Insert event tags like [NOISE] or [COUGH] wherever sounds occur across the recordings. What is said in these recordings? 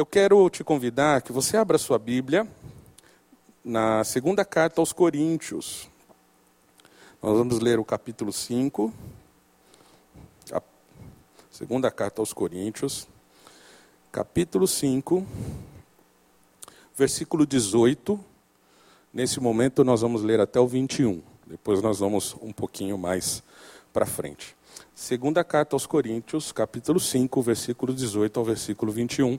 eu quero te convidar que você abra sua Bíblia na segunda carta aos Coríntios. Nós vamos ler o capítulo 5. A segunda carta aos Coríntios, capítulo 5, versículo 18. Nesse momento nós vamos ler até o 21. Depois nós vamos um pouquinho mais para frente. Segunda carta aos Coríntios, capítulo 5, versículo 18 ao versículo 21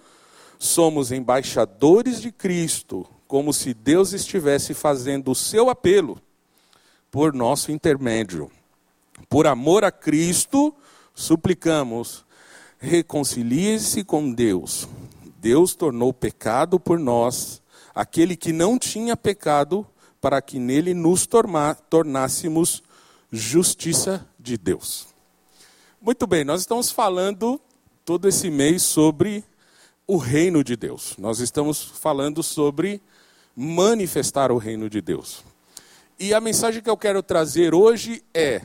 somos embaixadores de Cristo, como se Deus estivesse fazendo o seu apelo por nosso intermédio. Por amor a Cristo, suplicamos, reconcilie-se com Deus. Deus tornou pecado por nós, aquele que não tinha pecado, para que nele nos tornássemos justiça de Deus. Muito bem, nós estamos falando todo esse mês sobre o reino de Deus. Nós estamos falando sobre manifestar o reino de Deus. E a mensagem que eu quero trazer hoje é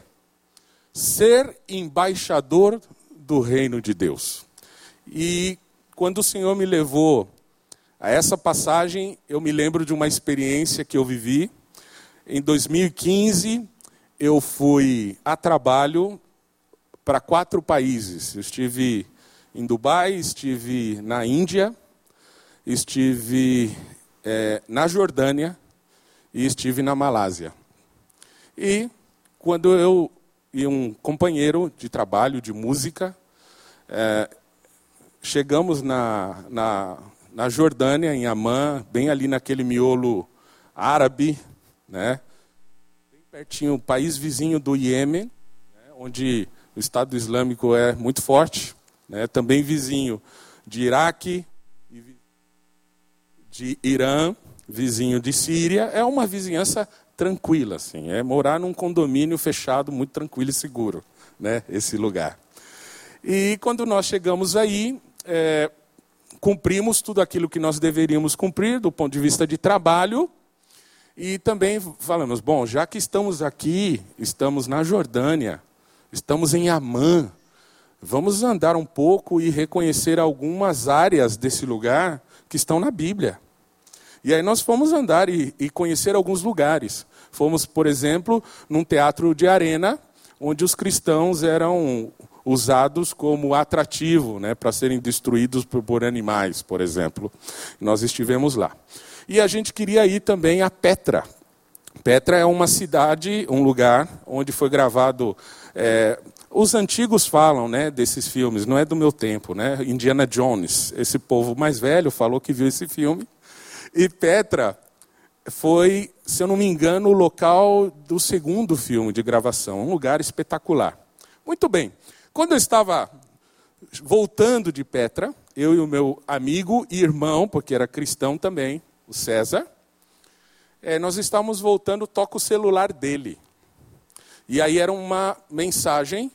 ser embaixador do reino de Deus. E quando o Senhor me levou a essa passagem, eu me lembro de uma experiência que eu vivi. Em 2015, eu fui a trabalho para quatro países. Eu estive em Dubai, estive na Índia, estive é, na Jordânia e estive na Malásia. E quando eu e um companheiro de trabalho, de música, é, chegamos na, na, na Jordânia, em Amã, bem ali naquele miolo árabe, né? bem pertinho, país vizinho do Iêmen, né? onde o Estado Islâmico é muito forte né? também vizinho de Iraque, de Irã, vizinho de Síria, é uma vizinhança tranquila, assim, é morar num condomínio fechado, muito tranquilo e seguro, né? Esse lugar. E quando nós chegamos aí, é, cumprimos tudo aquilo que nós deveríamos cumprir do ponto de vista de trabalho. E também falamos, bom, já que estamos aqui, estamos na Jordânia, estamos em Amã, Vamos andar um pouco e reconhecer algumas áreas desse lugar que estão na Bíblia. E aí nós fomos andar e, e conhecer alguns lugares. Fomos, por exemplo, num teatro de arena, onde os cristãos eram usados como atrativo né, para serem destruídos por, por, animais, por exemplo. Nós estivemos lá. E a gente queria ir também a Petra. Petra é uma cidade, um lugar onde foi gravado é, os antigos falam né, desses filmes, não é do meu tempo, né? Indiana Jones, esse povo mais velho falou que viu esse filme. E Petra foi, se eu não me engano, o local do segundo filme de gravação, um lugar espetacular. Muito bem, quando eu estava voltando de Petra, eu e o meu amigo e irmão, porque era cristão também, o César, é, nós estávamos voltando, toca o celular dele. E aí era uma mensagem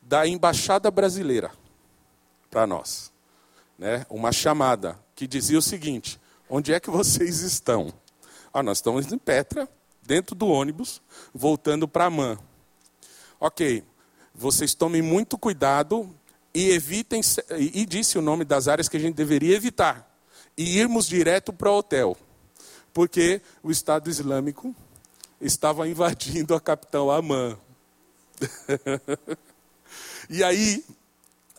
da embaixada brasileira para nós, né? Uma chamada que dizia o seguinte: onde é que vocês estão? Ah, nós estamos em Petra, dentro do ônibus, voltando para Amã. Ok, vocês tomem muito cuidado e evitem, e disse o nome das áreas que a gente deveria evitar, e irmos direto para o hotel, porque o Estado Islâmico estava invadindo a capital Amã. [LAUGHS] E aí,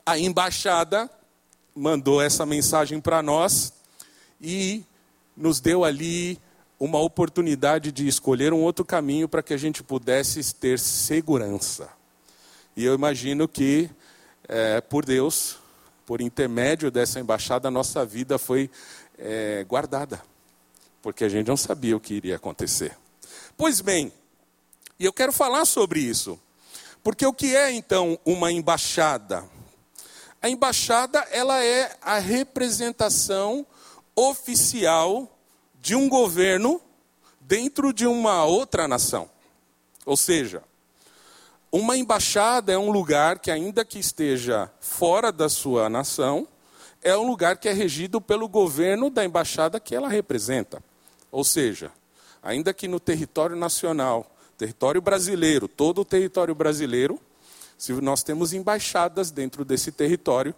a embaixada mandou essa mensagem para nós e nos deu ali uma oportunidade de escolher um outro caminho para que a gente pudesse ter segurança. E eu imagino que, é, por Deus, por intermédio dessa embaixada, a nossa vida foi é, guardada, porque a gente não sabia o que iria acontecer. Pois bem, e eu quero falar sobre isso, porque o que é então uma embaixada? A embaixada ela é a representação oficial de um governo dentro de uma outra nação. Ou seja, uma embaixada é um lugar que, ainda que esteja fora da sua nação, é um lugar que é regido pelo governo da embaixada que ela representa. Ou seja, ainda que no território nacional, território brasileiro, todo o território brasileiro, se nós temos embaixadas dentro desse território,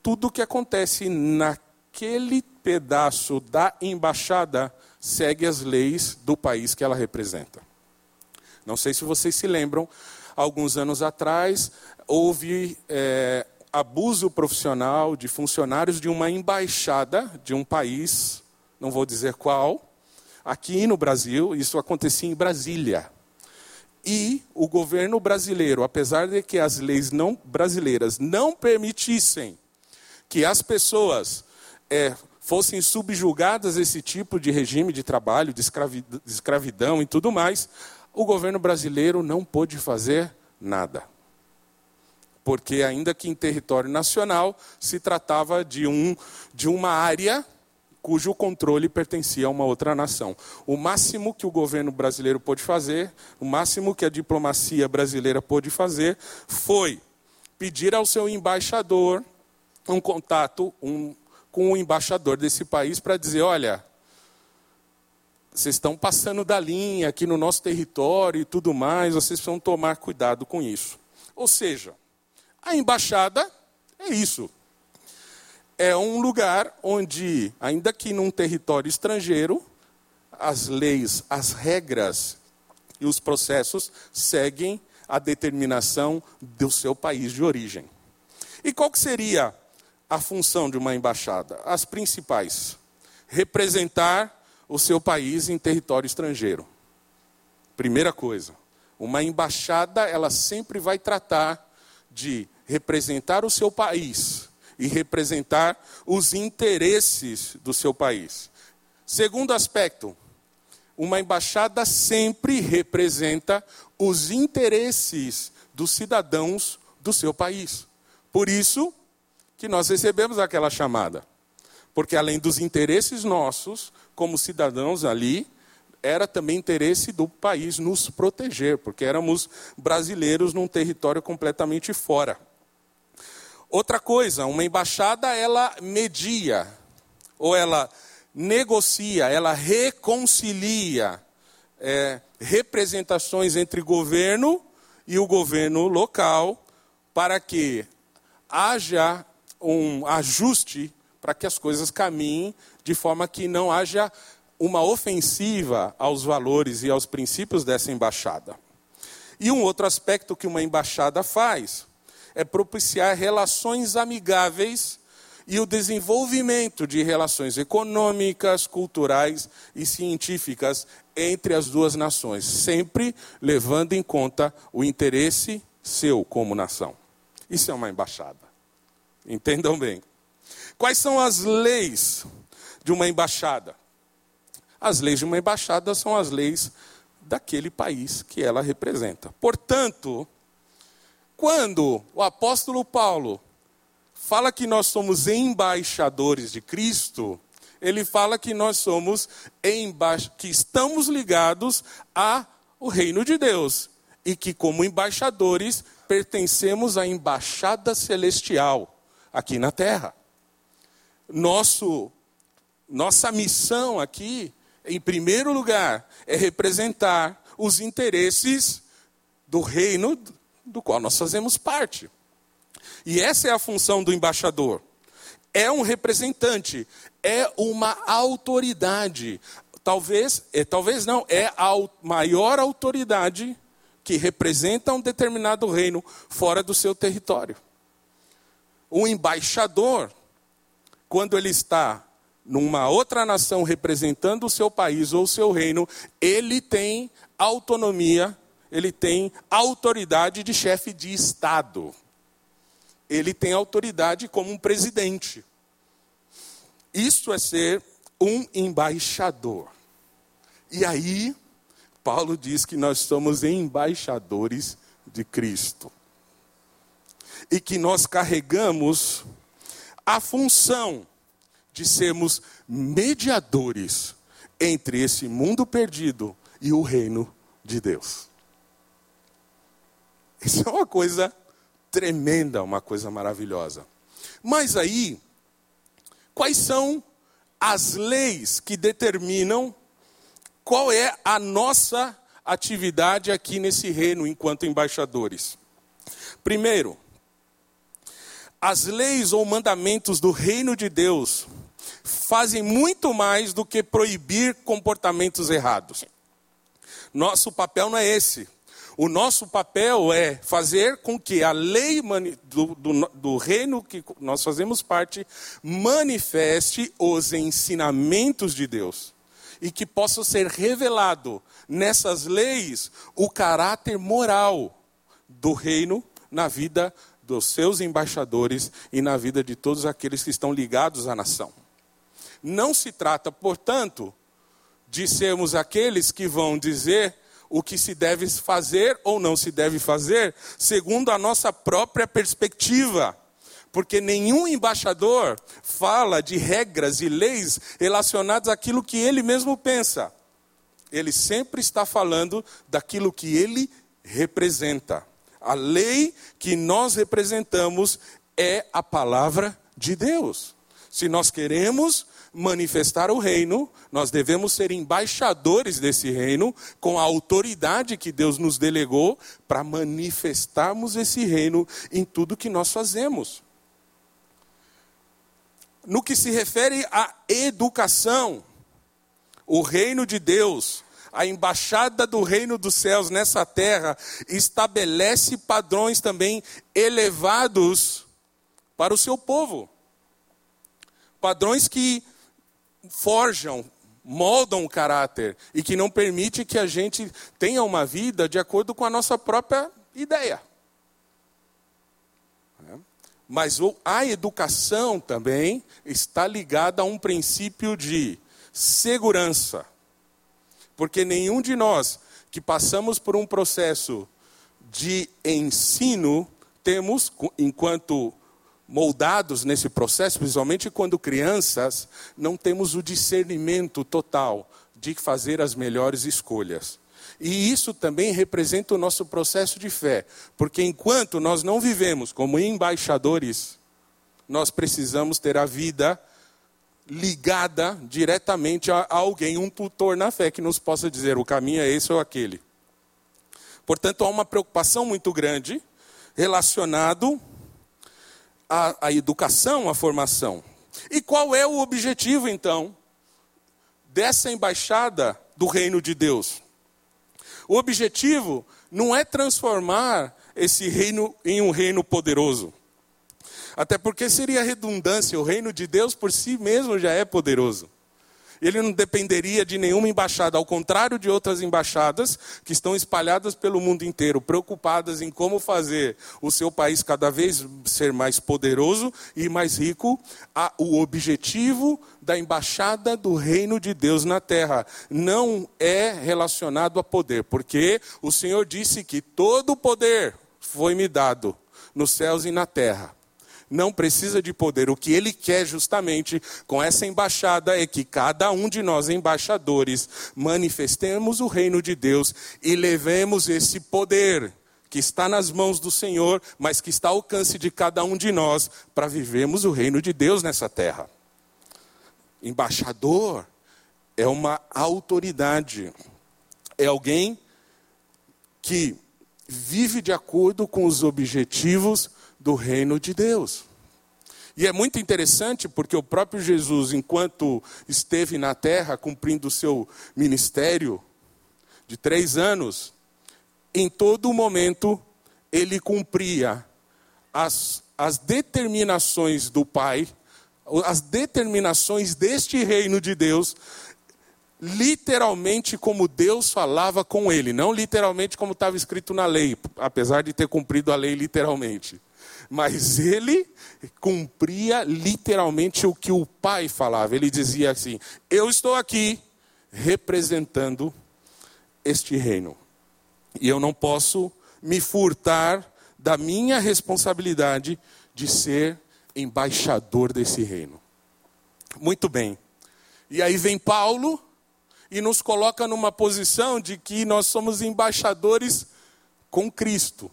tudo o que acontece naquele pedaço da embaixada segue as leis do país que ela representa. Não sei se vocês se lembram, alguns anos atrás houve é, abuso profissional de funcionários de uma embaixada de um país, não vou dizer qual, aqui no Brasil, isso acontecia em Brasília. E o governo brasileiro, apesar de que as leis não brasileiras não permitissem que as pessoas é, fossem subjugadas a esse tipo de regime de trabalho, de escravidão e tudo mais, o governo brasileiro não pôde fazer nada. Porque, ainda que em território nacional, se tratava de, um, de uma área cujo controle pertencia a uma outra nação. O máximo que o governo brasileiro pôde fazer, o máximo que a diplomacia brasileira pôde fazer, foi pedir ao seu embaixador um contato um, com o embaixador desse país para dizer: olha, vocês estão passando da linha aqui no nosso território e tudo mais, vocês precisam tomar cuidado com isso. Ou seja, a embaixada é isso. É um lugar onde, ainda que num território estrangeiro, as leis, as regras e os processos seguem a determinação do seu país de origem. E qual que seria a função de uma embaixada? As principais: representar o seu país em território estrangeiro. Primeira coisa, uma embaixada, ela sempre vai tratar de representar o seu país e representar os interesses do seu país. Segundo aspecto, uma embaixada sempre representa os interesses dos cidadãos do seu país. Por isso que nós recebemos aquela chamada. Porque além dos interesses nossos, como cidadãos ali, era também interesse do país nos proteger, porque éramos brasileiros num território completamente fora. Outra coisa, uma embaixada ela media, ou ela negocia, ela reconcilia é, representações entre governo e o governo local, para que haja um ajuste para que as coisas caminhem de forma que não haja uma ofensiva aos valores e aos princípios dessa embaixada. E um outro aspecto que uma embaixada faz é propiciar relações amigáveis e o desenvolvimento de relações econômicas, culturais e científicas entre as duas nações, sempre levando em conta o interesse seu como nação. Isso é uma embaixada. Entendam bem. Quais são as leis de uma embaixada? As leis de uma embaixada são as leis daquele país que ela representa. Portanto, quando o apóstolo Paulo fala que nós somos embaixadores de Cristo, ele fala que nós somos emba que estamos ligados ao reino de Deus e que como embaixadores pertencemos à embaixada celestial aqui na terra. Nosso, nossa missão aqui, em primeiro lugar, é representar os interesses do reino do qual nós fazemos parte. E essa é a função do embaixador. É um representante, é uma autoridade. Talvez, é, talvez não, é a maior autoridade que representa um determinado reino fora do seu território. O embaixador quando ele está numa outra nação representando o seu país ou o seu reino, ele tem autonomia, ele tem autoridade de chefe de Estado. Ele tem autoridade como um presidente. Isso é ser um embaixador. E aí, Paulo diz que nós somos embaixadores de Cristo. E que nós carregamos a função de sermos mediadores entre esse mundo perdido e o reino de Deus. Isso é uma coisa tremenda, uma coisa maravilhosa. Mas aí, quais são as leis que determinam qual é a nossa atividade aqui nesse reino enquanto embaixadores? Primeiro, as leis ou mandamentos do reino de Deus fazem muito mais do que proibir comportamentos errados. Nosso papel não é esse. O nosso papel é fazer com que a lei do, do, do, reino que nós fazemos parte manifeste os ensinamentos de Deus. E que possa ser revelado nessas leis o caráter moral do reino na vida dos seus embaixadores e na vida de todos aqueles que estão ligados à nação. Não se trata, portanto, de sermos aqueles que vão dizer o que se deve fazer ou não se deve fazer, segundo a nossa própria perspectiva. Porque nenhum embaixador fala de regras e leis relacionadas àquilo que ele mesmo pensa. Ele sempre está falando daquilo que ele representa. A lei que nós representamos é a palavra de Deus. Se nós queremos manifestar o reino, nós devemos ser embaixadores desse reino, com a autoridade que Deus nos delegou para manifestarmos esse reino em tudo que nós fazemos. No que se refere à educação, o reino de Deus, a embaixada do reino dos céus nessa terra, estabelece padrões também elevados para o seu povo. Padrões que forjam, moldam o caráter e que não permite que a gente tenha uma vida de acordo com a nossa própria ideia. É. Mas a educação também está ligada a um princípio de segurança. Porque nenhum de nós que passamos por um processo de ensino temos, enquanto moldados nesse processo, principalmente quando crianças, não temos o discernimento total de fazer as melhores escolhas. E isso também representa o nosso processo de fé, porque enquanto nós não vivemos como embaixadores, nós precisamos ter a vida ligada diretamente a alguém, um tutor na fé que nos possa dizer o caminho é esse ou aquele. Portanto, há uma preocupação muito grande relacionado a, a educação, a formação. E qual é o objetivo, então, dessa embaixada do reino de Deus? O objetivo não é transformar esse reino em um reino poderoso. Até porque seria redundância, o reino de Deus por si mesmo já é poderoso ele não dependeria de nenhuma embaixada, ao contrário de outras embaixadas que estão espalhadas pelo mundo inteiro, preocupadas em como fazer o seu país cada vez ser mais poderoso e mais rico. O objetivo da embaixada do reino de Deus na terra não é relacionado a poder, porque o Senhor disse que todo o poder foi me dado nos céus e na terra não precisa de poder. O que ele quer justamente com essa embaixada é que cada um de nós, embaixadores, manifestemos o reino de Deus e levemos esse poder que está nas mãos do Senhor, mas que está ao alcance de cada um de nós para vivermos o reino de Deus nessa terra. Embaixador é uma autoridade, é alguém que vive de acordo com os objetivos do reino de Deus. E é muito interessante porque o próprio Jesus, enquanto esteve na terra cumprindo o seu ministério de três anos, em todo momento ele cumpria as, as determinações do Pai, as determinações deste reino de Deus literalmente como Deus falava com ele, não literalmente como estava escrito na lei, apesar de ter cumprido a lei literalmente. Mas ele cumpria literalmente o que o pai falava. Ele dizia assim: Eu estou aqui representando este reino. E eu não posso me furtar da minha responsabilidade de ser embaixador desse reino. Muito bem. E aí vem Paulo e nos coloca numa posição de que nós somos embaixadores com Cristo.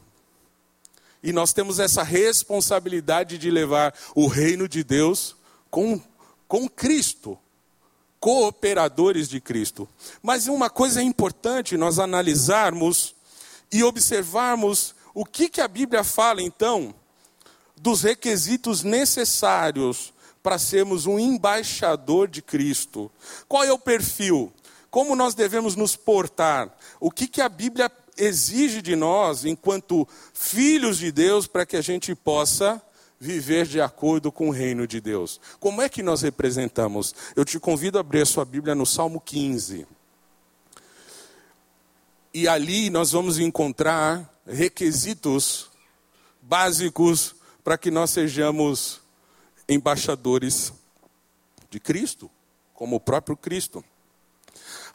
E nós temos essa responsabilidade de levar o reino de Deus com, com Cristo, cooperadores de Cristo. Mas uma coisa é importante nós analisarmos e observarmos o que, que a Bíblia fala então dos requisitos necessários para sermos um embaixador de Cristo. Qual é o perfil? Como nós devemos nos portar? O que, que a Bíblia exige de nós, enquanto filhos de Deus, para que a gente possa viver de acordo com o reino de Deus? Como é que nós representamos? Eu te convido a abrir a sua Bíblia no Salmo 15. E ali nós vamos encontrar requisitos básicos para que nós sejamos embaixadores de Cristo, como o próprio Cristo.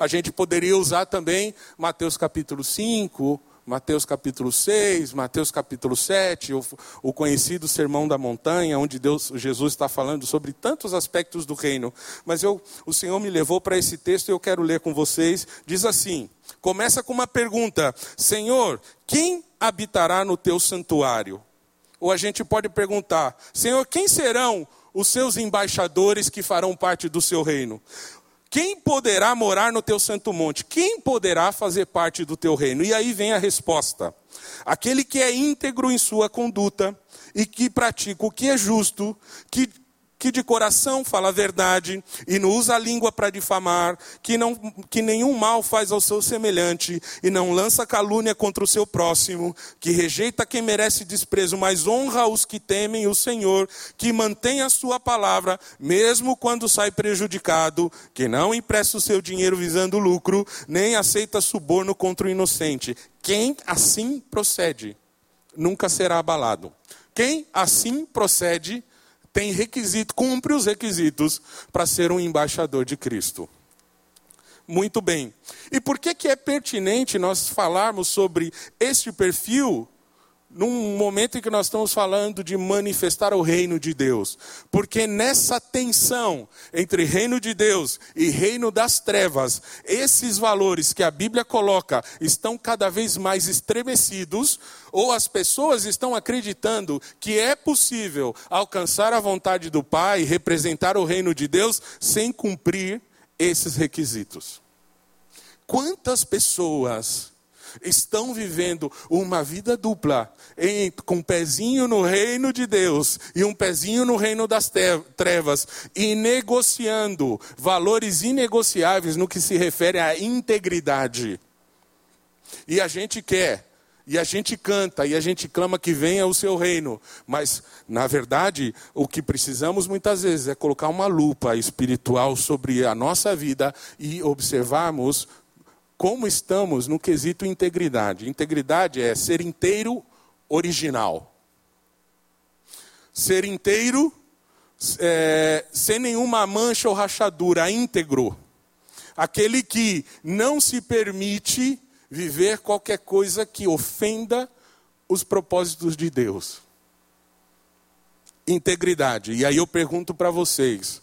A gente poderia usar também Mateus capítulo 5, Mateus capítulo 6, Mateus capítulo 7, o, o, conhecido Sermão da Montanha, onde Deus, Jesus está falando sobre tantos aspectos do reino. Mas eu, o Senhor me levou para esse texto e eu quero ler com vocês. Diz assim: começa com uma pergunta: Senhor, quem habitará no teu santuário? Ou a gente pode perguntar: Senhor, quem serão os seus embaixadores que farão parte do seu reino? Quem poderá morar no teu santo monte? Quem poderá fazer parte do teu reino? E aí vem a resposta: aquele que é íntegro em sua conduta e que pratica o que é justo, que que de coração fala a verdade e não usa a língua para difamar, que, não, que nenhum mal faz ao seu semelhante e não lança calúnia contra o seu próximo, que rejeita quem merece desprezo, mas honra os que temem o Senhor, que mantém a sua palavra, mesmo quando sai prejudicado, que não empresta o seu dinheiro visando lucro, nem aceita suborno contra o inocente. Quem assim procede, nunca será abalado. Quem assim procede, tem requisito, cumpre os requisitos para ser um embaixador de Cristo. Muito bem. E por que, que é pertinente nós falarmos sobre este perfil num momento em que nós estamos falando de manifestar o reino de Deus. Porque nessa tensão entre reino de Deus e reino das trevas, esses valores que a Bíblia coloca estão cada vez mais estremecidos, ou as pessoas estão acreditando que é possível alcançar a vontade do Pai, representar o reino de Deus, sem cumprir esses requisitos. Quantas pessoas estão vivendo uma vida dupla, em, com um pezinho no reino de Deus e um pezinho no reino das trevas, e negociando valores inegociáveis no que se refere à integridade. E a gente quer, e a gente canta, e a gente clama que venha o seu reino, mas, na verdade, o que precisamos muitas vezes é colocar uma lupa espiritual sobre a nossa vida e observarmos como estamos no quesito integridade. Integridade é ser inteiro original. Ser inteiro, é, sem nenhuma mancha ou rachadura, íntegro. Aquele que não se permite viver qualquer coisa que ofenda os propósitos de Deus. Integridade. E aí eu pergunto para vocês: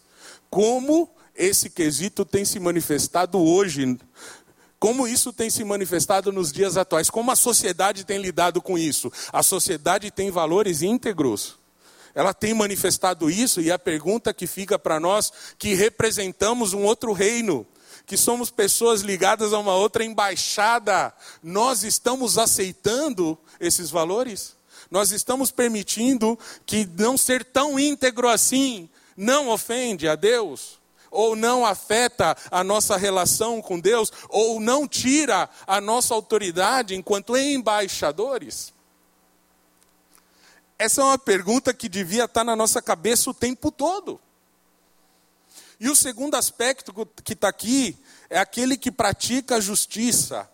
como esse quesito tem se manifestado hoje como isso tem se manifestado nos dias atuais? Como a sociedade tem lidado com isso? A sociedade tem valores íntegros? Ela tem manifestado isso e a pergunta que fica para nós, que representamos um outro reino, que somos pessoas ligadas a uma outra embaixada, nós estamos aceitando esses valores? Nós estamos permitindo que não ser tão íntegro assim não ofende a Deus? Ou não afeta a nossa relação com Deus, ou não tira a nossa autoridade enquanto embaixadores? Essa é uma pergunta que devia estar na nossa cabeça o tempo todo. E o segundo aspecto que está aqui é aquele que pratica a justiça.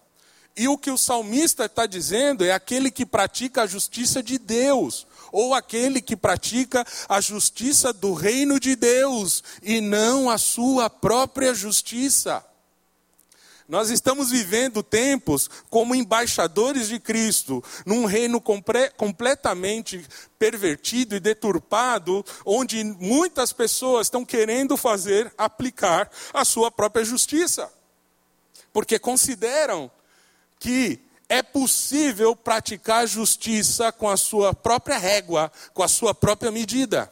E o que o salmista está dizendo é aquele que pratica a justiça de Deus, ou aquele que pratica a justiça do reino de Deus, e não a sua própria justiça. Nós estamos vivendo tempos como embaixadores de Cristo, num reino completamente pervertido e deturpado, onde muitas pessoas estão querendo fazer aplicar a sua própria justiça, porque consideram que é possível praticar justiça com a sua própria régua, com a sua própria medida.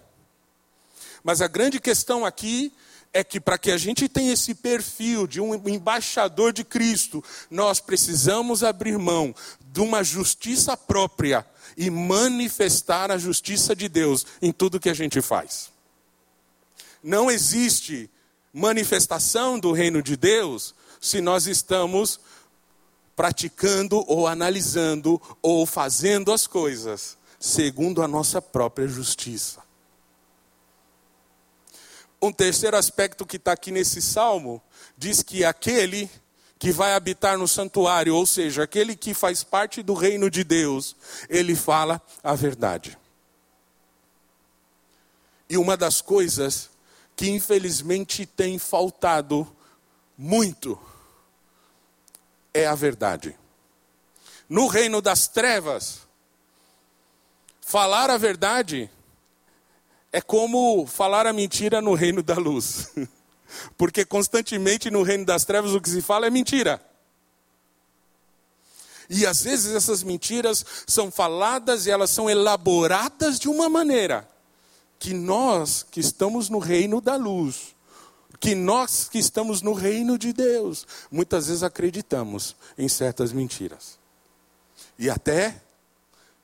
Mas a grande questão aqui é que para que a gente tenha esse perfil de um embaixador de Cristo, nós precisamos abrir mão de uma justiça própria e manifestar a justiça de Deus em tudo que a gente faz. Não existe manifestação do reino de Deus se nós estamos praticando ou analisando ou fazendo as coisas segundo a nossa própria justiça. Um terceiro aspecto que está aqui nesse salmo diz que aquele que vai habitar no santuário, ou seja, aquele que faz parte do reino de Deus, ele fala a verdade. E uma das coisas que infelizmente tem faltado muito é a verdade. No reino das trevas, falar a verdade é como falar a mentira no reino da luz. [LAUGHS] Porque constantemente no reino das trevas o que se fala é mentira. E às vezes essas mentiras são faladas e elas são elaboradas de uma maneira que nós que estamos no reino da luz, que nós que estamos no reino de Deus, muitas vezes acreditamos em certas mentiras. E até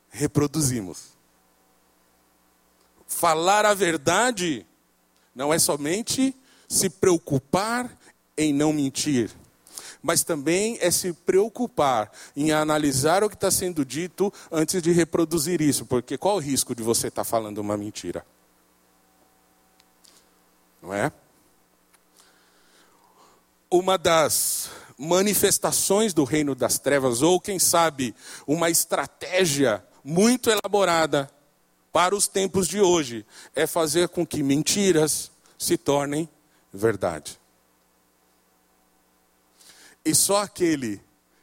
reproduzimos falar a verdade não é somente se preocupar em não mentir, mas também é se preocupar em analisar o que está sendo dito antes de reproduzir isso, porque qual o risco de você estar tá falando uma mentira? Não é? Uma das manifestações do reino das trevas, ou quem sabe, uma estratégia muito elaborada para os tempos de hoje é fazer com que mentiras se tornem verdade. E só aquele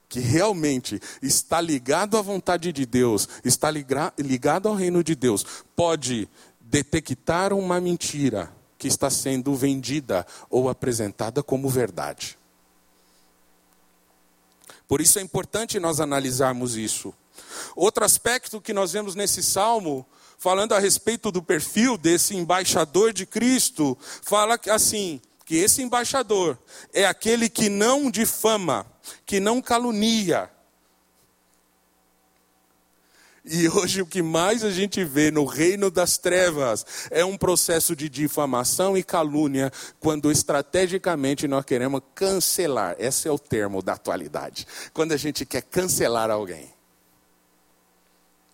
que realmente está ligado à vontade de Deus, está ligado ao reino de Deus, pode detectar uma mentira que está sendo vendida ou apresentada como verdade. Por isso é importante nós analisarmos isso. Outro aspecto que nós vemos nesse salmo falando a respeito do perfil desse embaixador de Cristo, fala assim: que esse embaixador é aquele que não difama, que não calunia. E hoje o que mais a gente vê no reino das trevas é um processo de difamação e calúnia, quando estrategicamente nós queremos cancelar. Esse é o termo da atualidade. Quando a gente quer cancelar alguém.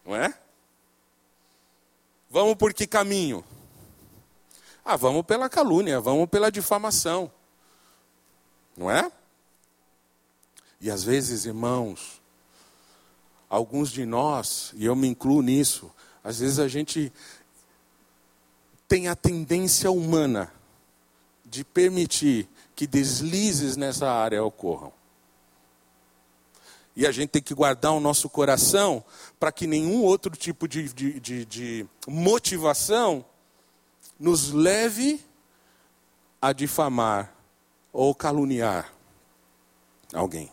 Não é? Vamos por que caminho? Ah, vamos pela calúnia, vamos pela difamação. Não é? E às vezes, irmãos, alguns de nós, e eu me incluo nisso, às vezes a gente tem a tendência humana de permitir que deslizes nessa área ocorram. E a gente tem que guardar o nosso coração para que nenhum outro tipo de, de, de, de motivação nos leve a difamar ou caluniar alguém.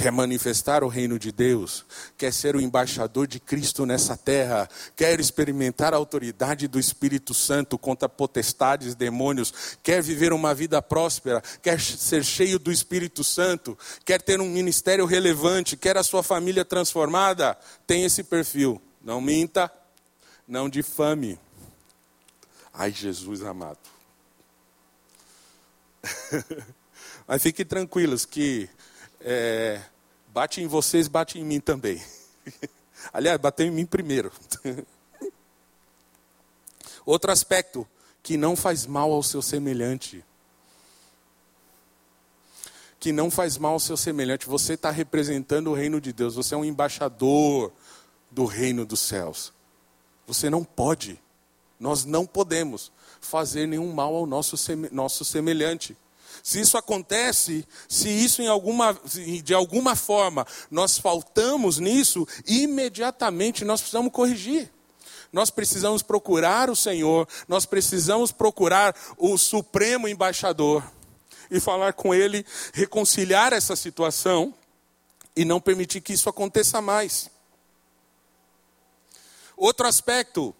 Quer manifestar o reino de Deus, quer ser o embaixador de Cristo nessa terra, quer experimentar a autoridade do Espírito Santo contra potestades, demônios, quer viver uma vida próspera, quer ser cheio do Espírito Santo, quer ter um ministério relevante, quer a sua família transformada, tem esse perfil. Não minta, não difame. Ai, Jesus amado. [LAUGHS] Mas fiquem tranquilos que é, bate em vocês, bate em mim também. [LAUGHS] Aliás, bateu em mim primeiro. [LAUGHS] Outro aspecto, que não faz mal ao seu semelhante. Que não faz mal ao seu semelhante. Você está representando o reino de Deus, você é um embaixador do reino dos céus. Você não pode, nós não podemos fazer nenhum mal ao nosso, nosso semelhante. Se isso acontece, se isso em alguma, de alguma forma nós faltamos nisso, imediatamente nós precisamos corrigir. Nós precisamos procurar o Senhor, nós precisamos procurar o Supremo Embaixador e falar com ele, reconciliar essa situação e não permitir que isso aconteça mais. Outro aspecto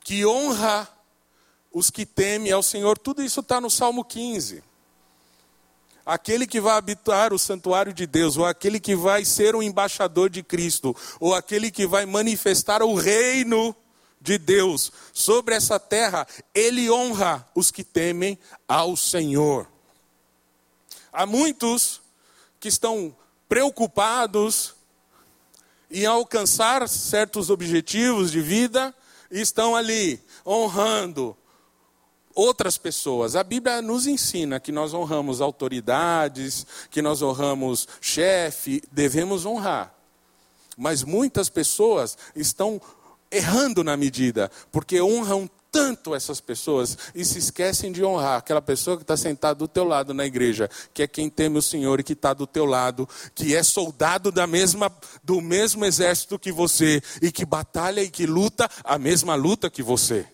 que honra os que temem ao Senhor, tudo isso está no Salmo 15 aquele que vai habitar o santuário de Deus, ou aquele que vai ser o embaixador de Cristo, ou aquele que vai manifestar o reino de Deus sobre essa terra, ele honra os que temem ao Senhor. Há muitos que estão preocupados em alcançar certos objetivos de vida e estão ali honrando, outras pessoas. A Bíblia nos ensina que nós honramos autoridades, que nós honramos chefe, devemos honrar. Mas muitas pessoas estão errando na medida, porque honram tanto essas pessoas e se esquecem de honrar aquela pessoa que está sentada do teu lado na igreja, que é quem teme o Senhor e que está do teu lado, que é soldado da mesma, do mesmo exército que você e que batalha e que luta a mesma luta que você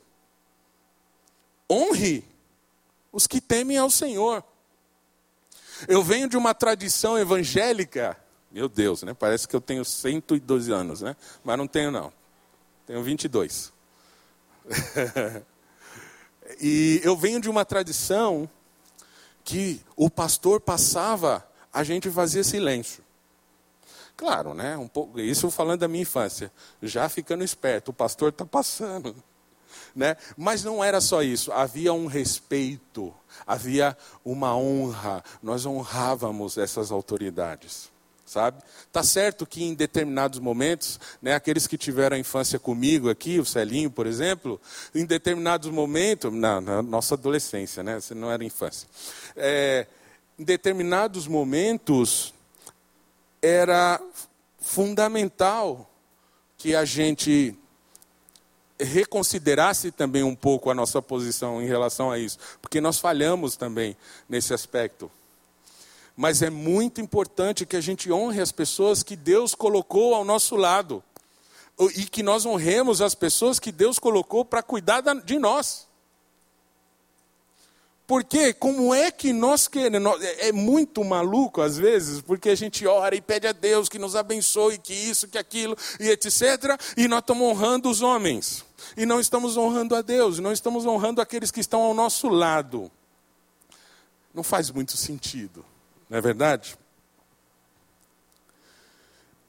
honre os que temem ao Senhor. Eu venho de uma tradição evangélica, meu Deus, né? Parece que eu tenho 112 anos, né? Mas não tenho não. Tenho 22. [LAUGHS] e eu venho de uma tradição que o pastor passava, a gente fazia silêncio. Claro, né? Um pouco, isso falando da minha infância. Já ficando esperto, o pastor está passando. Né? Mas não era só isso, havia um respeito, havia uma honra, nós honrávamos essas autoridades. Sabe? Tá certo que em determinados momentos, né, aqueles que tiveram a infância comigo aqui, o Celinho, por exemplo, em determinados momentos, na, na nossa adolescência, né, você não era infância, é, em determinados momentos era fundamental que a gente reconsiderasse também um pouco a nossa posição em relação a isso, porque nós falhamos também nesse aspecto. Mas é muito importante que a gente honre as pessoas que Deus colocou ao nosso lado. E que nós honremos as pessoas que Deus colocou para cuidar de nós. Porque como é que nós queremos? É, é muito maluco às vezes, porque a gente ora e pede a Deus que nos abençoe, que isso, que aquilo, e etc. E nós estamos honrando os homens. E não estamos honrando a Deus, não estamos honrando aqueles que estão ao nosso lado. Não faz muito sentido, não é verdade?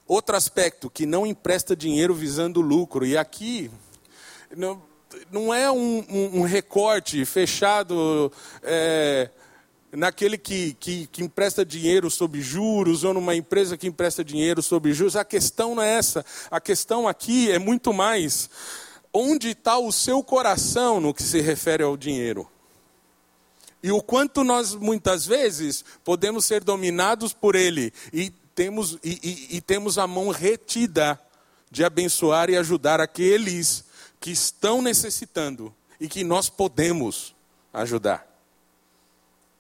Outro aspecto, que não empresta dinheiro visando lucro. E aqui, não, não é um, um, um recorte fechado é, naquele que, que, que, empresta dinheiro sob juros ou numa empresa que empresta dinheiro sob juros. A questão não é essa. A questão aqui é muito mais onde está o seu coração no que se refere ao dinheiro. E o quanto nós, muitas vezes, podemos ser dominados por ele e temos, e, e, e temos a mão retida de abençoar e ajudar aqueles que estão necessitando e que nós podemos ajudar.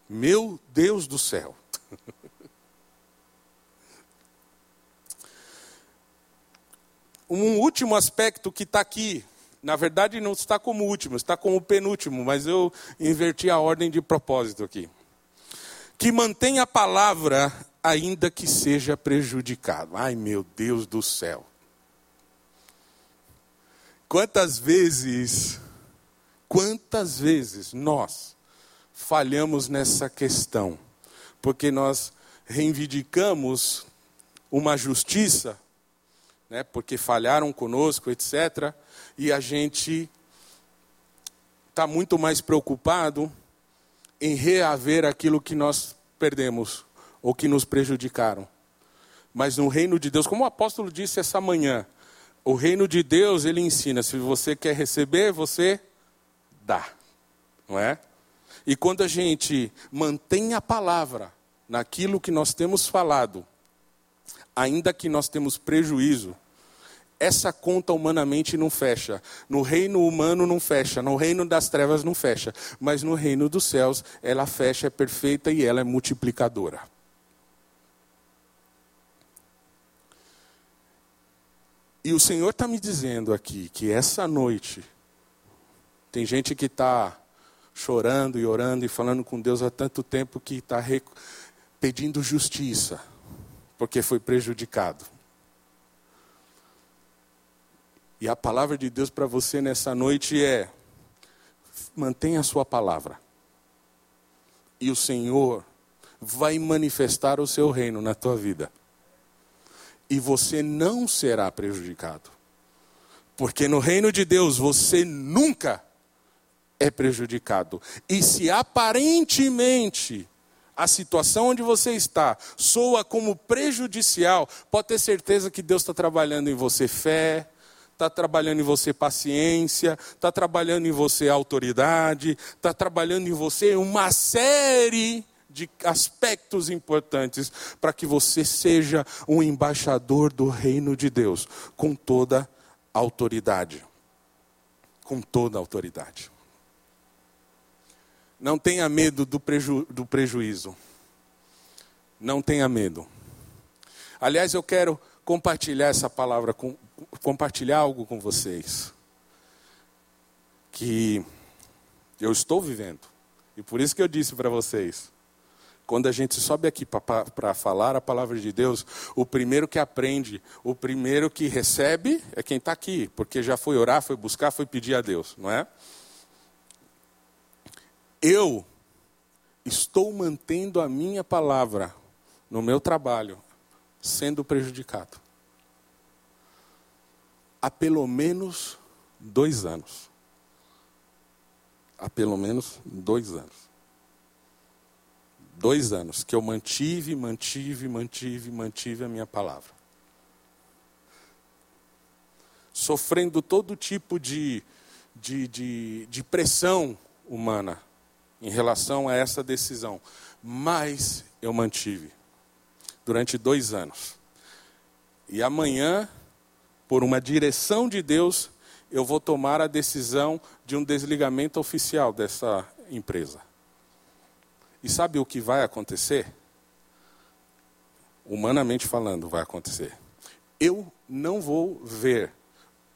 Meu Deus do céu. [LAUGHS] Um último aspecto que está aqui, na verdade não está como último, está como penúltimo, mas eu inverti a ordem de propósito aqui. Que mantém a palavra ainda que seja prejudicado. Ai meu Deus do céu. Quantas vezes, quantas vezes nós falhamos nessa questão? Porque nós reivindicamos uma justiça, né, porque falharam conosco, etc. E a gente está muito mais preocupado em reaver aquilo que nós perdemos ou que nos prejudicaram. Mas no reino de Deus, como o apóstolo disse essa manhã, o reino de Deus, ele ensina: se você quer receber, você dá, não é? E quando a gente mantém a palavra naquilo que nós temos falado, ainda que nós temos prejuízo, essa conta humanamente não fecha. No reino humano não fecha, no reino das trevas não fecha, mas no reino dos céus ela fecha, é perfeita e ela é multiplicadora. E o Senhor está me dizendo aqui que essa noite, tem gente que está chorando e orando e falando com Deus há tanto tempo que está pedindo justiça, porque foi prejudicado. E a palavra de Deus para você nessa noite é: mantenha a sua palavra. E o Senhor vai manifestar o seu reino na tua vida. E você não será prejudicado. Porque no reino de Deus você nunca é prejudicado. E se aparentemente a situação onde você está soa como prejudicial, pode ter certeza que Deus está trabalhando em você fé, está trabalhando em você paciência, está trabalhando em você autoridade, está trabalhando em você uma série de aspectos importantes para que você seja um embaixador do reino de Deus, com toda autoridade. Com toda autoridade. Não tenha medo do, preju do prejuízo. Não tenha medo. Aliás, eu quero compartilhar essa palavra com, compartilhar algo com vocês que eu estou vivendo. E por isso que eu disse para vocês, quando a gente sobe aqui para falar a palavra de Deus, o primeiro que aprende, o primeiro que recebe é quem está aqui, porque já foi orar, foi buscar, foi pedir a Deus, não é? Eu estou mantendo a minha palavra no meu trabalho, sendo prejudicado há pelo menos dois anos. Há pelo menos dois anos. Dois anos que eu mantive, mantive, mantive, mantive a minha palavra. Sofrendo todo tipo de, de, de, de pressão humana em relação a essa decisão. Mas eu mantive durante dois anos. E amanhã por uma direção de Deus, eu vou tomar a decisão de um desligamento oficial dessa empresa. E sabe o que vai acontecer? Humanamente falando, vai acontecer. Eu não vou ver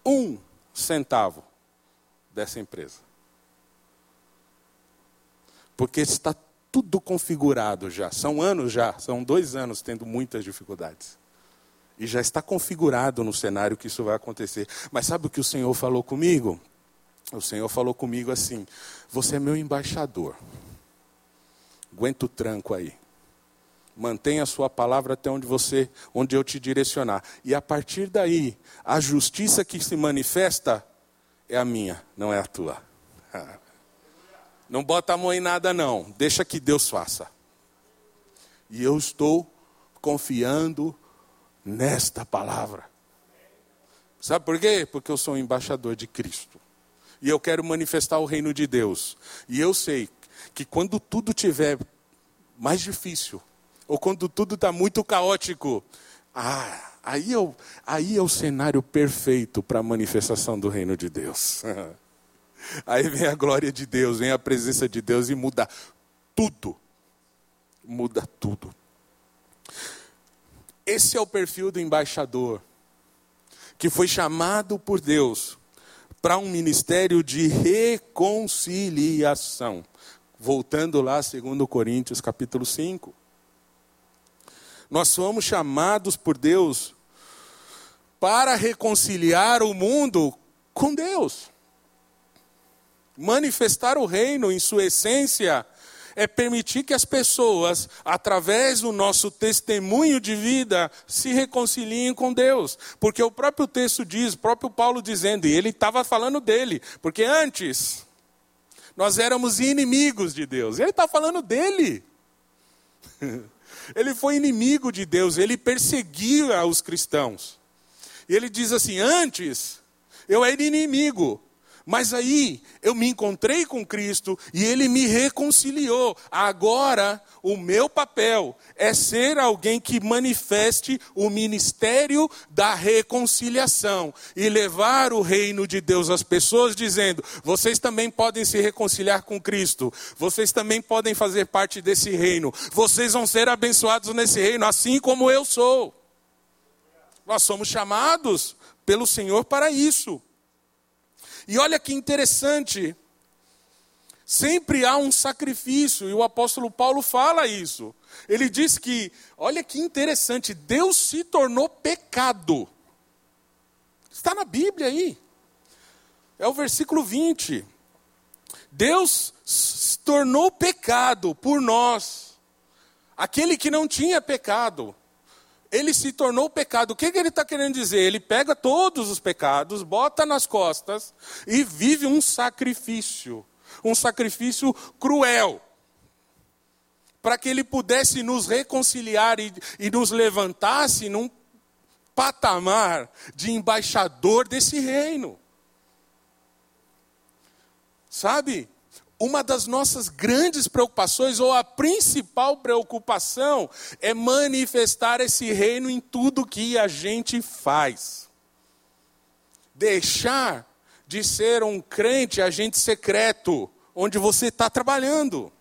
um centavo dessa empresa. Porque está tudo configurado já. São anos já, são dois anos tendo muitas dificuldades. E já está configurado no cenário que isso vai acontecer. Mas sabe o que o Senhor falou comigo? O Senhor falou comigo assim: Você é meu embaixador. Aguenta o tranco aí. Mantenha a sua palavra até onde você, onde eu te direcionar. E a partir daí, a justiça que se manifesta é a minha, não é a tua. [LAUGHS] Não bota a mão em nada não, deixa que Deus faça. E eu estou confiando nesta palavra. Sabe por quê? Porque eu sou um embaixador de Cristo. E eu quero manifestar o reino de Deus. E eu sei que quando tudo tiver mais difícil, ou quando tudo está muito caótico, ah, aí, eu, aí é o cenário perfeito para a manifestação do reino de Deus. [LAUGHS] Aí vem a glória de Deus, vem a presença de Deus e muda tudo. Muda tudo. Esse é o perfil do embaixador, que foi chamado por Deus para um ministério de reconciliação. Voltando lá, segundo Coríntios, capítulo 5. Nós somos chamados por Deus para reconciliar o mundo com Deus. Manifestar o reino em sua essência é permitir que as pessoas, através do nosso testemunho de vida, se reconciliem com Deus. Porque o próprio texto diz, o próprio Paulo dizendo, e ele estava falando dele, porque antes nós éramos inimigos de Deus. Ele está falando dele. [LAUGHS] Ele foi inimigo de Deus, ele perseguia os cristãos. E ele diz assim: Antes eu era inimigo, Mas aí eu me encontrei com Cristo e ele me reconciliou. Agora o meu papel é ser alguém que manifeste o ministério da reconciliação e levar o reino de Deus às pessoas, dizendo: vocês também podem se reconciliar com Cristo, vocês também podem fazer parte desse reino, vocês vão ser abençoados nesse reino, assim como eu sou. Nós somos chamados pelo Senhor para isso. E olha que interessante, sempre há um sacrifício, e o apóstolo Paulo fala isso. Ele diz que, olha que interessante, Deus se tornou pecado. Está na Bíblia aí. É o versículo 20. Deus se tornou pecado por nós. Aquele que não tinha pecado ele se tornou pecado. O que, que ele está querendo dizer? Ele pega todos os pecados, bota nas costas e vive um sacrifício. Um sacrifício cruel. Para que ele pudesse nos reconciliar e, e nos levantasse num patamar de embaixador desse reino. Sabe? Uma das nossas grandes preocupações, ou a principal preocupação, é manifestar esse reino em tudo que a gente faz. Deixar de ser um crente agente secreto, onde você está trabalhando.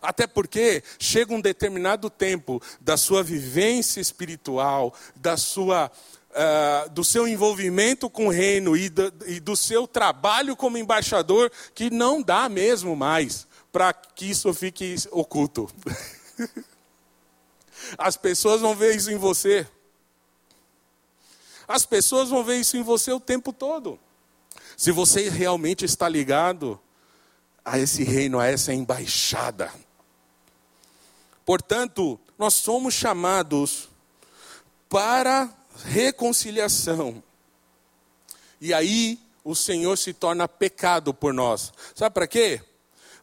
Até porque chega um determinado tempo da sua vivência espiritual, da sua uh, do seu envolvimento com o reino e do, e do seu trabalho como embaixador que não dá mesmo mais para que isso fique oculto. [LAUGHS] As pessoas vão ver isso em você. As pessoas vão ver isso em você o tempo todo. Se você realmente está ligado a esse reino, a essa embaixada. Portanto, nós somos chamados para reconciliação. E aí o Senhor se torna pecado por nós. Sabe para quê?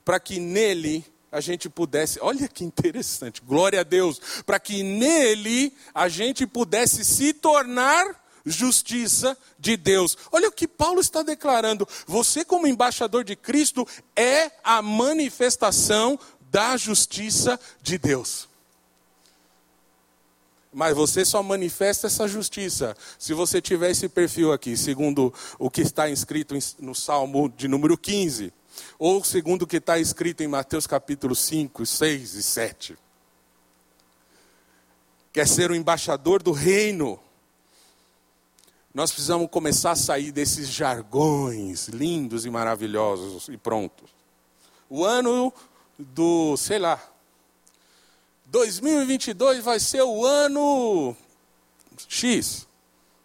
Para que nele a gente pudesse, olha que interessante, glória a Deus, para que nele a gente pudesse se tornar justiça de Deus. Olha o que Paulo está declarando. Você, como embaixador de Cristo, é a manifestação da justiça de Deus. Mas você só manifesta essa justiça se você tiver esse perfil aqui, segundo o que está escrito no Salmo de número 15, ou segundo o que está escrito em Mateus capítulo 5, 6 e 7. Quer ser o embaixador do reino. Nós precisamos começar a sair desses jargões lindos e maravilhosos e prontos. O ano do, sei lá, 2022 vai ser o ano X,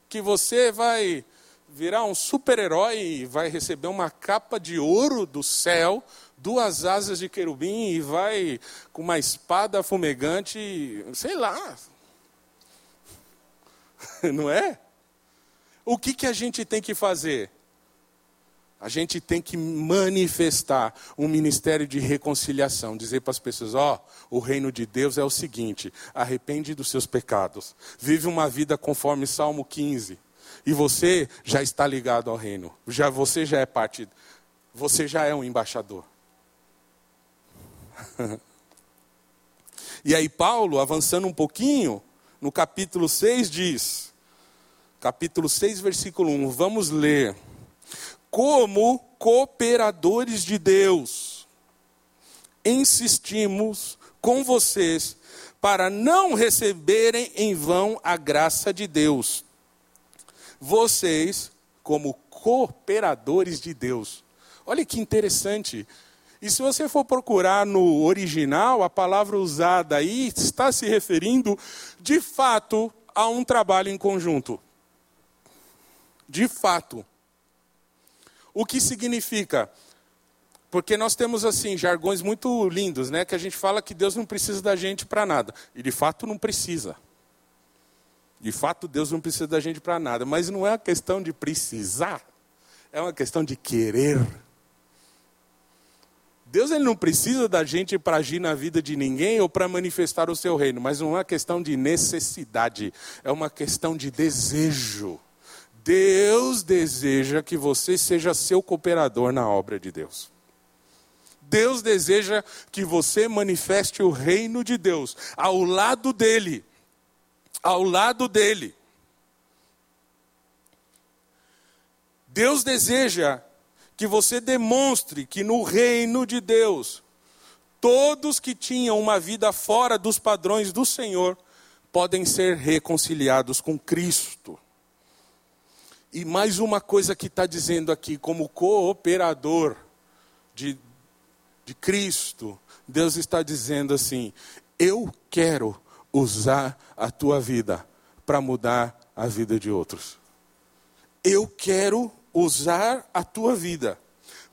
que você vai virar um super-herói e vai receber uma capa de ouro do céu, duas asas de querubim e vai com uma espada fumegante, sei lá. [LAUGHS] Não é? O que, que a gente tem que fazer? A gente tem que manifestar um ministério de reconciliação, dizer para as pessoas: ó, oh, o reino de Deus é o seguinte: arrepende dos seus pecados, vive uma vida conforme Salmo 15, e você já está ligado ao reino, já você já é parte, você já é um embaixador. [LAUGHS] e aí Paulo, avançando um pouquinho, no capítulo 6 diz, capítulo 6, versículo 1, vamos ler como cooperadores de Deus, insistimos com vocês para não receberem em vão a graça de Deus. Vocês, como cooperadores de Deus. Olha que interessante. E se você for procurar no original, a palavra usada aí está se referindo, de fato, a um trabalho em conjunto. De fato. O que significa? Porque nós temos assim jargões muito lindos, né, que a gente fala que Deus não precisa da gente para nada, e de fato não precisa. De fato Deus não precisa da gente para nada, mas não é uma questão de precisar, é uma questão de querer. Deus ele não precisa da gente para agir na vida de ninguém ou para manifestar o seu reino, mas não é uma questão de necessidade, é uma questão de desejo. Deus deseja que você seja seu cooperador na obra de Deus. Deus deseja que você manifeste o reino de Deus ao lado dele. Ao lado dele. Deus deseja que você demonstre que no reino de Deus, todos que tinham uma vida fora dos padrões do Senhor podem ser reconciliados com Cristo. E mais uma coisa que está dizendo aqui, como cooperador de, de Cristo, Deus está dizendo assim: eu quero usar a tua vida para mudar a vida de outros. Eu quero usar a tua vida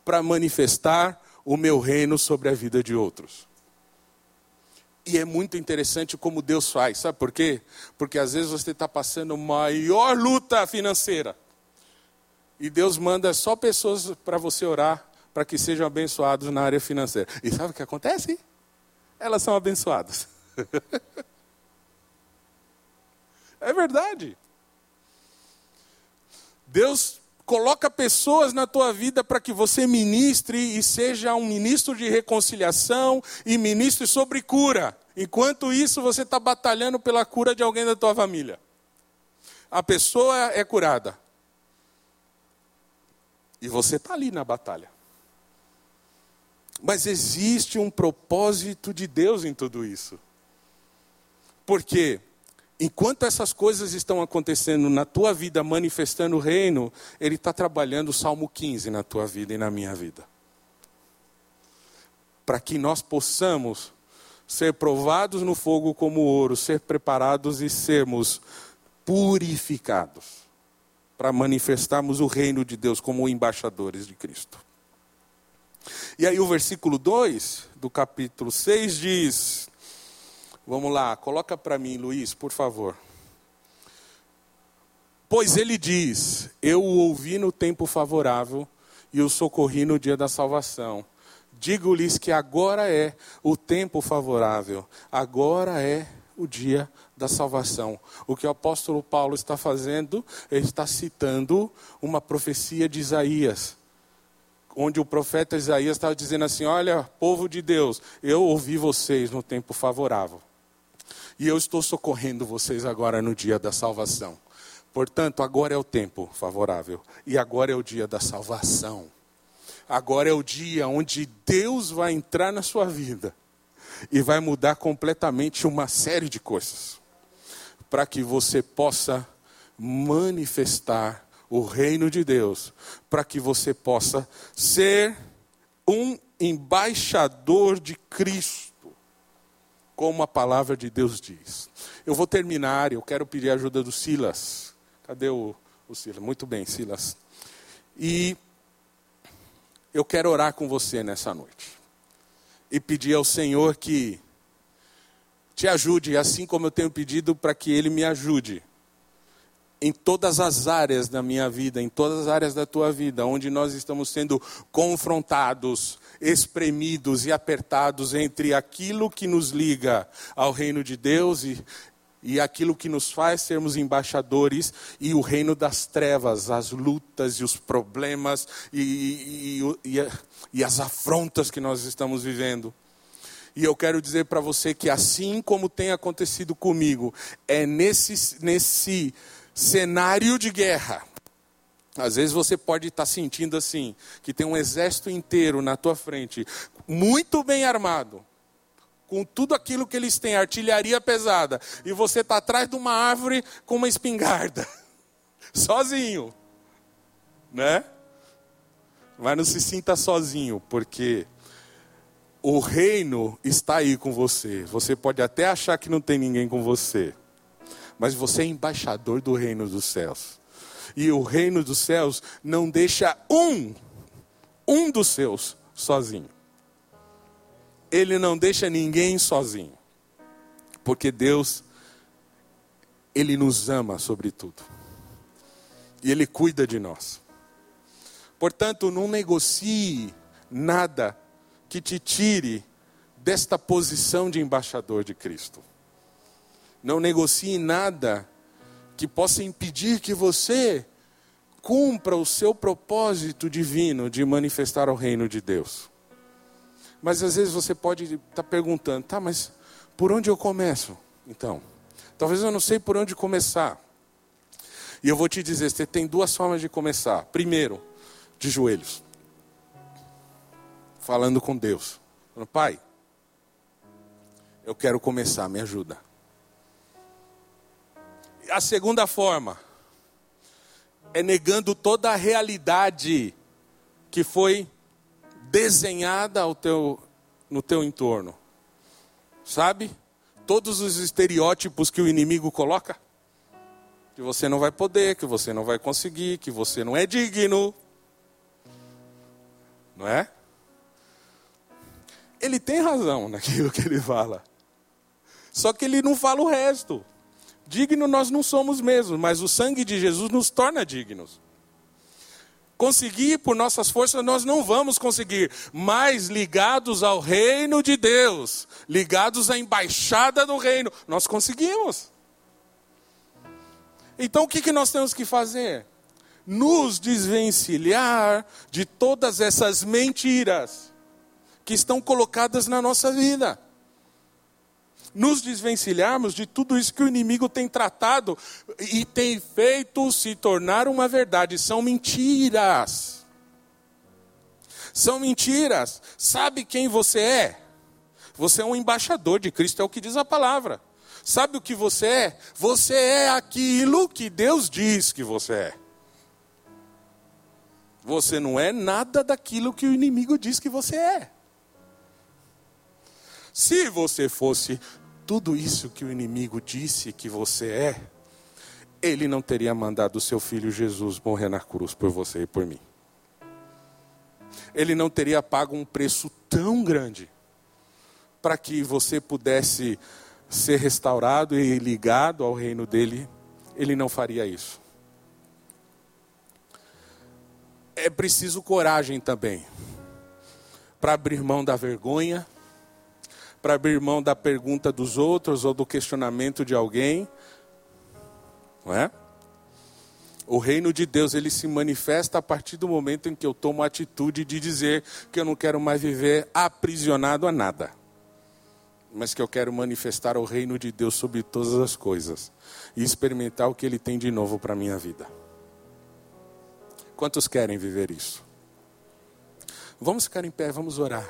para manifestar o meu reino sobre a vida de outros. E é muito interessante como Deus faz, sabe por quê? Porque às vezes você está passando maior luta financeira. E Deus manda só pessoas para você orar para que sejam abençoados na área financeira. E sabe o que acontece? Elas são abençoadas. [LAUGHS] é verdade. Deus coloca pessoas na tua vida para que você ministre e seja um ministro de reconciliação e ministre sobre cura. Enquanto isso, você está batalhando pela cura de alguém da tua família. A pessoa é curada. E você está ali na batalha. Mas existe um propósito de Deus em tudo isso. Porque enquanto essas coisas estão acontecendo na tua vida, manifestando o reino, Ele está trabalhando o Salmo 15 na tua vida e na minha vida. Para que nós possamos ser provados no fogo como ouro, ser preparados e sermos purificados, para manifestarmos o reino de Deus como embaixadores de Cristo. E aí o versículo 2 do capítulo 6 diz: Vamos lá, coloca para mim, Luiz, por favor. Pois ele diz: Eu o ouvi no tempo favorável e o socorri no dia da salvação. Digo-lhes que agora é o tempo favorável, agora é o dia da salvação. O que o apóstolo Paulo está fazendo, ele está citando uma profecia de Isaías, onde o profeta Isaías estava dizendo assim: Olha, povo de Deus, eu ouvi vocês no tempo favorável. E eu estou socorrendo vocês agora no dia da salvação. Portanto, agora é o tempo favorável. E agora é o dia da salvação. Agora é o dia onde Deus vai entrar na sua vida e vai mudar completamente uma série de coisas para que você possa manifestar o reino de Deus, para que você possa ser um embaixador de Cristo como a palavra de Deus diz. Eu vou terminar, eu quero pedir a ajuda do Silas. Cadê o, o Silas? Muito bem, Silas. E eu quero orar com você nessa noite. E pedir ao Senhor que te ajude, assim como eu tenho pedido para que Ele me ajude em todas as áreas da minha vida, em todas as áreas da tua vida, onde nós estamos sendo confrontados, espremidos e apertados entre aquilo que nos liga ao reino de Deus e, e aquilo que nos faz sermos embaixadores e o reino das trevas, as lutas e os problemas e, e, e, e as afrontas que nós estamos vivendo. E eu quero dizer para você que assim como tem acontecido comigo, é nesse, nesse cenário de guerra. Às vezes você pode estar sentindo assim, que tem um exército inteiro na tua frente, muito bem armado, com tudo aquilo que eles têm, artilharia pesada, e você está atrás de uma árvore com uma espingarda, [LAUGHS] sozinho, né? Mas não se sinta sozinho, porque o reino está aí com você. Você pode até achar que não tem ninguém com você mas você é embaixador do reino dos céus. E o reino dos céus não deixa um, um dos seus sozinho. Ele não deixa ninguém sozinho. Porque Deus, Ele nos ama sobretudo. E Ele cuida de nós. Portanto, não negocie nada que te tire desta posição de embaixador de Cristo. Não negocie nada que possa impedir que você cumpra o seu propósito divino de manifestar o reino de Deus. Mas às vezes você pode estar tá perguntando, tá, mas por onde eu começo? Então, talvez eu não sei por onde começar. E eu vou te dizer, você tem duas formas de começar. Primeiro, de joelhos. Falando com Deus. Pai, eu quero começar, me ajuda. A segunda forma é negando toda a realidade que foi desenhada ao teu, no teu entorno. Sabe? Todos os estereótipos que o inimigo coloca. Que você não vai poder, que você não vai conseguir, que você não é digno. Não é? Ele tem razão [LAUGHS] naquilo que ele fala. Só que ele não fala o resto. Digno nós não somos mesmo, mas o sangue de Jesus nos torna dignos. Conseguir por nossas forças nós não vamos conseguir, mas ligados ao reino de Deus, ligados à embaixada do reino, nós conseguimos. Então o que, que nós temos que fazer? Nos desvencilhar de todas essas mentiras que estão colocadas na nossa vida nos desvencilharmos de tudo isso que o inimigo tem tratado e tem feito se tornar uma verdade. São mentiras. São mentiras. Sabe quem você é? Você é um embaixador de Cristo, é o que diz a palavra. Sabe o que você é? Você é aquilo que Deus diz que você é. Você não é nada daquilo que o inimigo diz que você é. Se você fosse tudo isso que o inimigo disse que você é, ele não teria mandado o seu filho Jesus morrer na cruz por você e por mim. Ele não teria pago um preço tão grande para que você pudesse ser restaurado e ligado ao reino dele. Ele não faria isso. É preciso coragem também para abrir mão da vergonha para abrir mão da pergunta dos outros ou do questionamento de alguém. Não é? O reino de Deus ele se manifesta a partir do momento em que eu tomo a atitude de dizer que eu não quero mais viver aprisionado a nada, mas que eu quero manifestar o reino de Deus sobre todas as coisas e experimentar o que ele tem de novo para a minha vida. Quantos querem viver isso? Vamos ficar em pé, vamos orar.